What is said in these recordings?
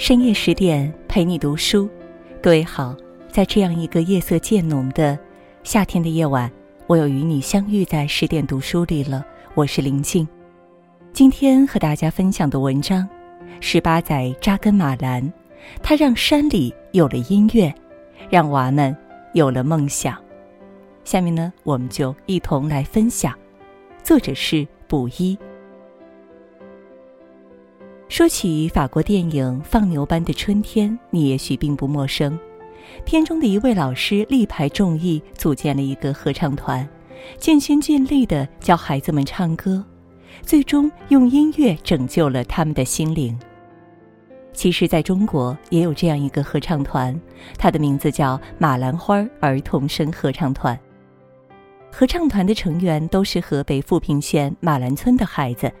深夜十点陪你读书，各位好，在这样一个夜色渐浓的夏天的夜晚，我又与你相遇在十点读书里了。我是林静，今天和大家分享的文章是八载扎根马兰，他让山里有了音乐，让娃们有了梦想。下面呢，我们就一同来分享，作者是卜一。说起法国电影《放牛班的春天》，你也许并不陌生。片中的一位老师力排众议，组建了一个合唱团，尽心尽力地教孩子们唱歌，最终用音乐拯救了他们的心灵。其实，在中国也有这样一个合唱团，它的名字叫马兰花儿童声合唱团。合唱团的成员都是河北富平县马兰村的孩子。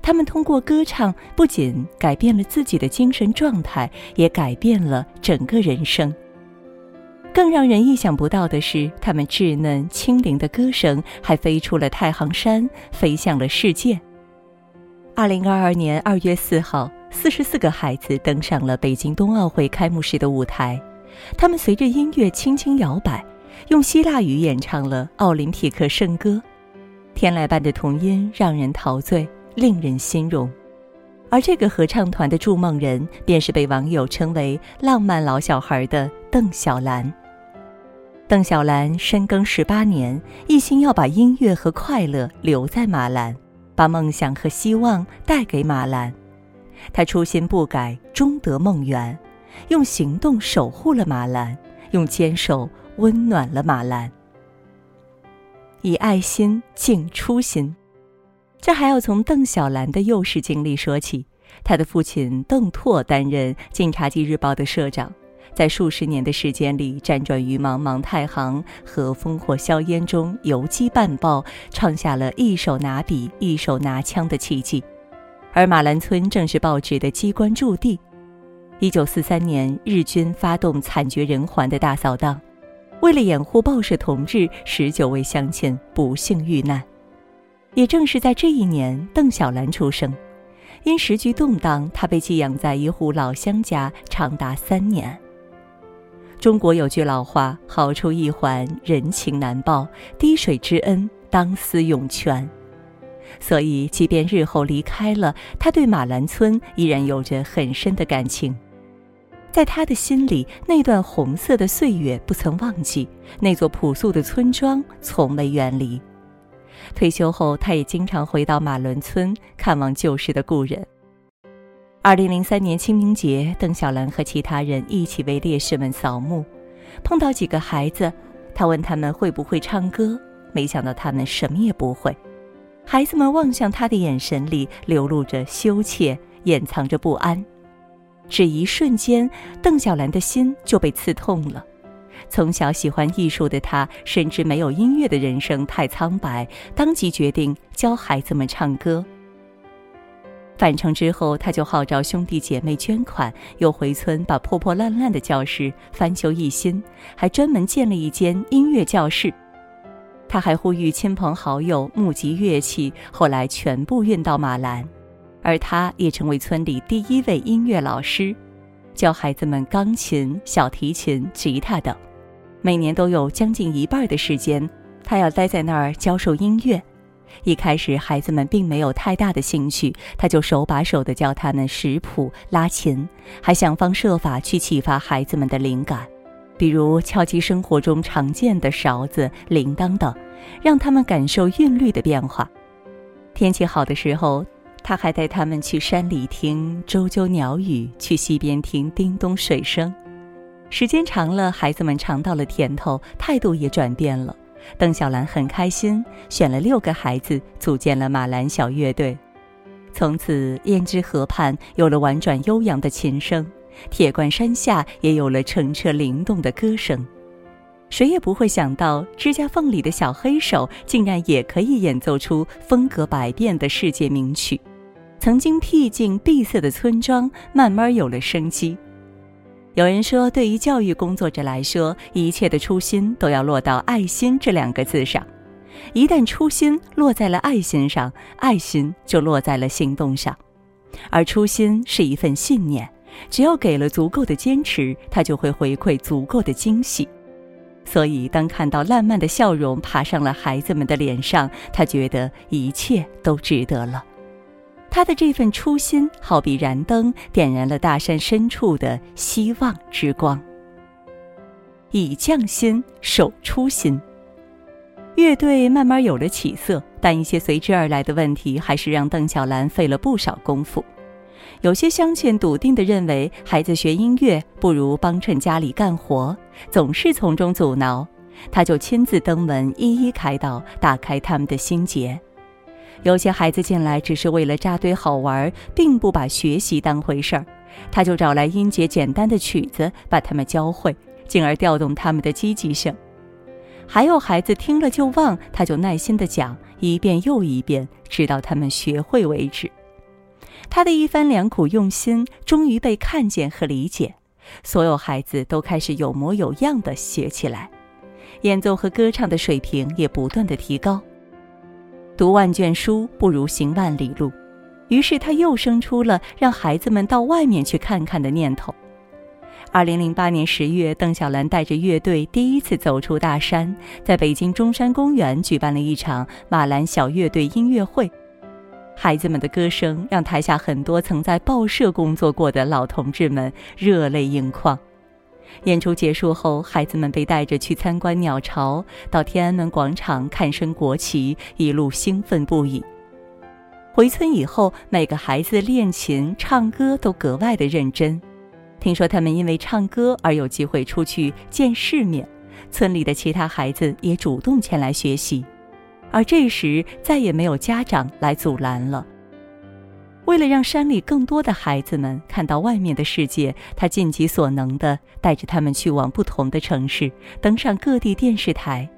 他们通过歌唱，不仅改变了自己的精神状态，也改变了整个人生。更让人意想不到的是，他们稚嫩轻灵的歌声还飞出了太行山，飞向了世界。二零二二年二月四号，四十四个孩子登上了北京冬奥会开幕式的舞台，他们随着音乐轻轻摇摆，用希腊语演唱了奥林匹克圣歌，天籁般的童音让人陶醉。令人心荣，而这个合唱团的筑梦人，便是被网友称为“浪漫老小孩”的邓小兰。邓小兰深耕十八年，一心要把音乐和快乐留在马兰，把梦想和希望带给马兰。他初心不改，终得梦圆，用行动守护了马兰，用坚守温暖了马兰。以爱心敬初心。这还要从邓小兰的幼时经历说起。她的父亲邓拓担任《晋察冀日报》的社长，在数十年的时间里，辗转于茫茫太行和烽火硝烟中，游击办报，创下了一手拿笔、一手拿枪的奇迹。而马兰村正是报纸的机关驻地。一九四三年，日军发动惨绝人寰的大扫荡，为了掩护报社同志，十九位乡亲不幸遇难。也正是在这一年，邓小兰出生。因时局动荡，她被寄养在一户老乡家长达三年。中国有句老话：“好处一环，人情难报；滴水之恩，当思涌泉。”所以，即便日后离开了，他对马兰村依然有着很深的感情。在他的心里，那段红色的岁月不曾忘记，那座朴素的村庄从未远离。退休后，他也经常回到马伦村看望旧时的故人。二零零三年清明节，邓小兰和其他人一起为烈士们扫墓，碰到几个孩子，他问他们会不会唱歌，没想到他们什么也不会。孩子们望向他的眼神里流露着羞怯，掩藏着不安。只一瞬间，邓小兰的心就被刺痛了。从小喜欢艺术的他，深知没有音乐的人生太苍白，当即决定教孩子们唱歌。返程之后，他就号召兄弟姐妹捐款，又回村把破破烂烂的教室翻修一新，还专门建了一间音乐教室。他还呼吁亲朋好友募集乐器，后来全部运到马兰，而他也成为村里第一位音乐老师，教孩子们钢琴、小提琴、吉他等。每年都有将近一半的时间，他要待在那儿教授音乐。一开始，孩子们并没有太大的兴趣，他就手把手地教他们识谱、拉琴，还想方设法去启发孩子们的灵感，比如敲击生活中常见的勺子、铃铛等，让他们感受韵律的变化。天气好的时候，他还带他们去山里听啾啾鸟语，去溪边听叮咚水声。时间长了，孩子们尝到了甜头，态度也转变了。邓小兰很开心，选了六个孩子，组建了马兰小乐队。从此，胭脂河畔有了婉转悠扬的琴声，铁罐山下也有了澄澈灵动的歌声。谁也不会想到，指甲缝里的小黑手竟然也可以演奏出风格百变的世界名曲。曾经僻静闭塞的村庄，慢慢有了生机。有人说，对于教育工作者来说，一切的初心都要落到“爱心”这两个字上。一旦初心落在了爱心上，爱心就落在了行动上。而初心是一份信念，只要给了足够的坚持，他就会回馈足够的惊喜。所以，当看到烂漫的笑容爬上了孩子们的脸上，他觉得一切都值得了。他的这份初心，好比燃灯，点燃了大山深处的希望之光。以匠心守初心。乐队慢慢有了起色，但一些随之而来的问题，还是让邓小兰费了不少功夫。有些乡亲笃定地认为，孩子学音乐不如帮衬家里干活，总是从中阻挠。他就亲自登门，一一开导，打开他们的心结。有些孩子进来只是为了扎堆好玩，并不把学习当回事儿，他就找来音节简单的曲子，把他们教会，进而调动他们的积极性。还有孩子听了就忘，他就耐心地讲一遍又一遍，直到他们学会为止。他的一番良苦用心终于被看见和理解，所有孩子都开始有模有样地学起来，演奏和歌唱的水平也不断的提高。读万卷书不如行万里路，于是他又生出了让孩子们到外面去看看的念头。二零零八年十月，邓小兰带着乐队第一次走出大山，在北京中山公园举办了一场马兰小乐队音乐会。孩子们的歌声让台下很多曾在报社工作过的老同志们热泪盈眶。演出结束后，孩子们被带着去参观鸟巢，到天安门广场看升国旗，一路兴奋不已。回村以后，每个孩子练琴、唱歌都格外的认真。听说他们因为唱歌而有机会出去见世面，村里的其他孩子也主动前来学习，而这时再也没有家长来阻拦了。为了让山里更多的孩子们看到外面的世界，他尽己所能地带着他们去往不同的城市，登上各地电视台。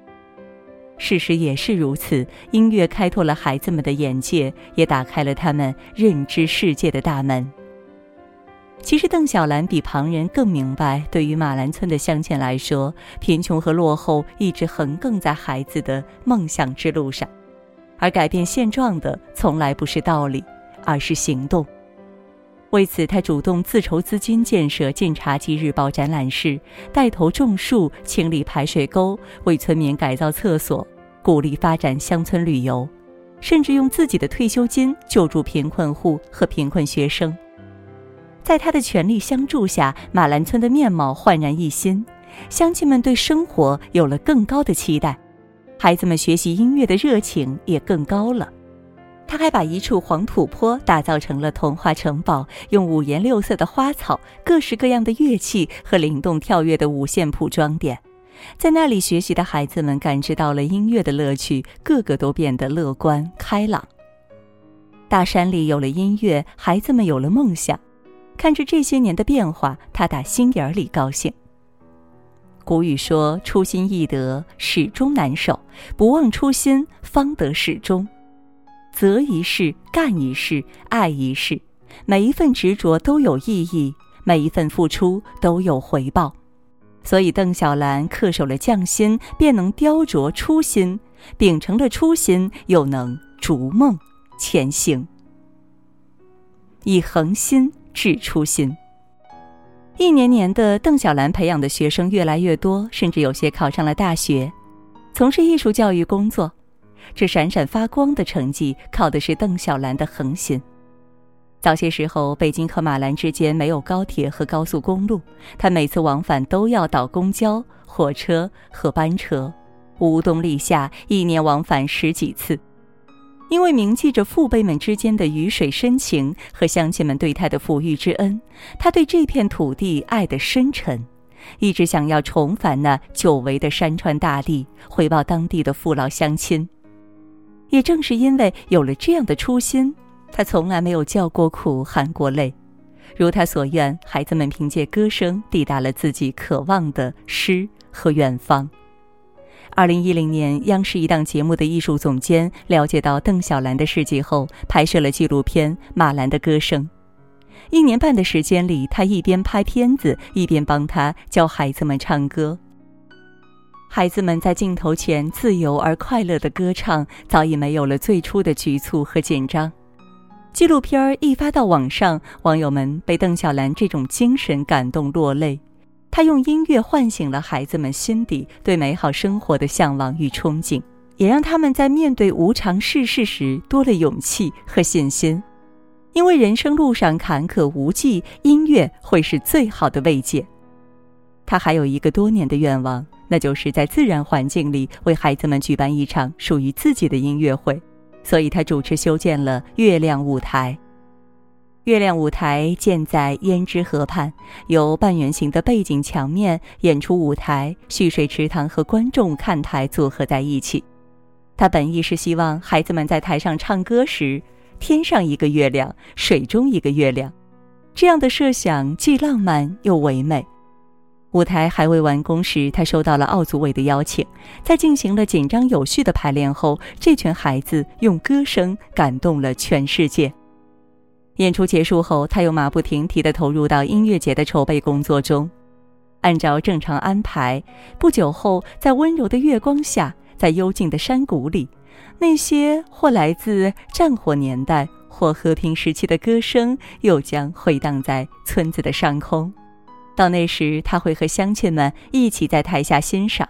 事实也是如此，音乐开拓了孩子们的眼界，也打开了他们认知世界的大门。其实，邓小兰比旁人更明白，对于马兰村的乡亲来说，贫穷和落后一直横亘在孩子的梦想之路上，而改变现状的从来不是道理，而是行动。为此，他主动自筹资金建设《晋察冀日报》展览室，带头种树、清理排水沟，为村民改造厕所，鼓励发展乡村旅游，甚至用自己的退休金救助贫困户和贫困学生。在他的全力相助下，马兰村的面貌焕然一新，乡亲们对生活有了更高的期待，孩子们学习音乐的热情也更高了。他还把一处黄土坡打造成了童话城堡，用五颜六色的花草、各式各样的乐器和灵动跳跃的五线谱装点，在那里学习的孩子们感知到了音乐的乐趣，个个都变得乐观开朗。大山里有了音乐，孩子们有了梦想。看着这些年的变化，他打心眼里高兴。古语说：“初心易得，始终难守；不忘初心，方得始终。”择一事，干一事，爱一事，每一份执着都有意义，每一份付出都有回报。所以，邓小兰恪守了匠心，便能雕琢初心；秉承了初心，又能逐梦前行。以恒心。致初心。一年年的，邓小兰培养的学生越来越多，甚至有些考上了大学，从事艺术教育工作。这闪闪发光的成绩，靠的是邓小兰的恒心。早些时候，北京和马兰之间没有高铁和高速公路，他每次往返都要倒公交、火车和班车，无冬立夏，一年往返十几次。因为铭记着父辈们之间的鱼水深情和乡亲们对他的抚育之恩，他对这片土地爱得深沉，一直想要重返那久违的山川大地，回报当地的父老乡亲。也正是因为有了这样的初心，他从来没有叫过苦、含过泪。如他所愿，孩子们凭借歌声抵达了自己渴望的诗和远方。二零一零年，央视一档节目的艺术总监了解到邓小兰的事迹后，拍摄了纪录片《马兰的歌声》。一年半的时间里，他一边拍片子，一边帮他教孩子们唱歌。孩子们在镜头前自由而快乐的歌唱，早已没有了最初的局促和紧张。纪录片一发到网上，网友们被邓小兰这种精神感动落泪。她用音乐唤醒了孩子们心底对美好生活的向往与憧憬，也让他们在面对无常世事时多了勇气和信心。因为人生路上坎坷无际，音乐会是最好的慰藉。他还有一个多年的愿望，那就是在自然环境里为孩子们举办一场属于自己的音乐会。所以他主持修建了月亮舞台。月亮舞台建在胭脂河畔，由半圆形的背景墙面、演出舞台、蓄水池塘和观众看台组合在一起。他本意是希望孩子们在台上唱歌时，天上一个月亮，水中一个月亮。这样的设想既浪漫又唯美。舞台还未完工时，他收到了奥组委的邀请。在进行了紧张有序的排练后，这群孩子用歌声感动了全世界。演出结束后，他又马不停蹄地投入到音乐节的筹备工作中。按照正常安排，不久后，在温柔的月光下，在幽静的山谷里，那些或来自战火年代或和平时期的歌声，又将回荡在村子的上空。到那时，他会和乡亲们一起在台下欣赏。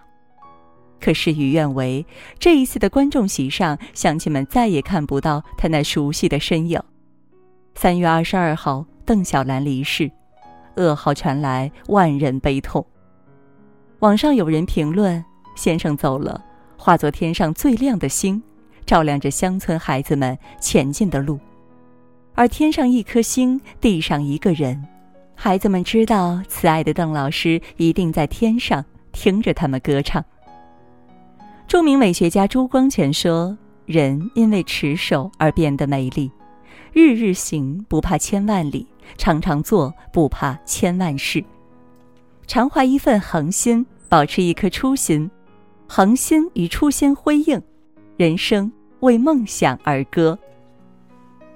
可事与愿违，这一次的观众席上，乡亲们再也看不到他那熟悉的身影。三月二十二号，邓小兰离世，噩耗传来，万人悲痛。网上有人评论：“先生走了，化作天上最亮的星，照亮着乡村孩子们前进的路。而天上一颗星，地上一个人。”孩子们知道，慈爱的邓老师一定在天上听着他们歌唱。著名美学家朱光潜说：“人因为持守而变得美丽，日日行不怕千万里，常常做不怕千万事。常怀一份恒心，保持一颗初心，恒心与初心辉映，人生为梦想而歌。”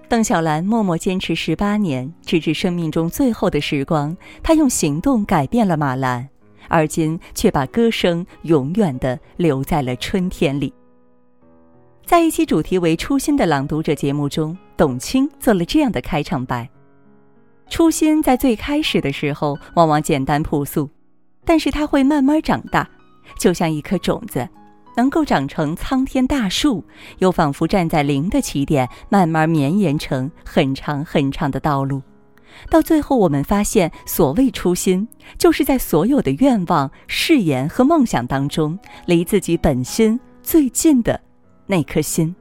邓小兰默默坚持十八年，直至生命中最后的时光，她用行动改变了马兰，而今却把歌声永远的留在了春天里。在一期主题为“初心”的朗读者节目中，董卿做了这样的开场白：“初心在最开始的时候往往简单朴素，但是它会慢慢长大，就像一颗种子。”能够长成苍天大树，又仿佛站在零的起点，慢慢绵延成很长很长的道路。到最后，我们发现，所谓初心，就是在所有的愿望、誓言和梦想当中，离自己本心最近的那颗心。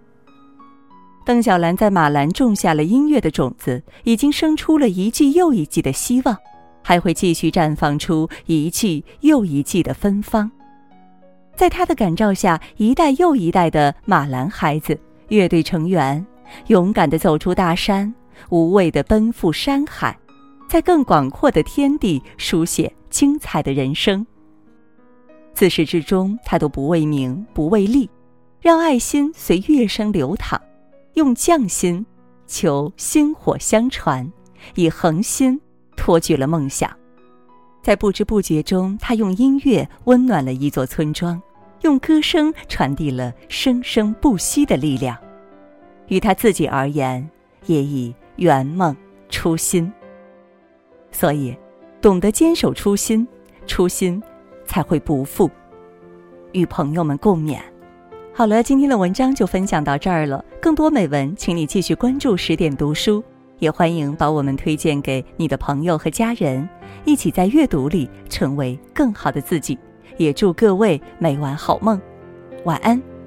邓小兰在马兰种下了音乐的种子，已经生出了一季又一季的希望，还会继续绽放出一季又一季的芬芳。在他的感召下，一代又一代的马兰孩子、乐队成员，勇敢地走出大山，无畏地奔赴山海，在更广阔的天地书写精彩的人生。自始至终，他都不为名，不为利，让爱心随乐声流淌，用匠心求薪火相传，以恒心托举了梦想。在不知不觉中，他用音乐温暖了一座村庄。用歌声传递了生生不息的力量，于他自己而言，也已圆梦初心。所以，懂得坚守初心，初心才会不负。与朋友们共勉。好了，今天的文章就分享到这儿了。更多美文，请你继续关注十点读书，也欢迎把我们推荐给你的朋友和家人，一起在阅读里成为更好的自己。也祝各位每晚好梦，晚安。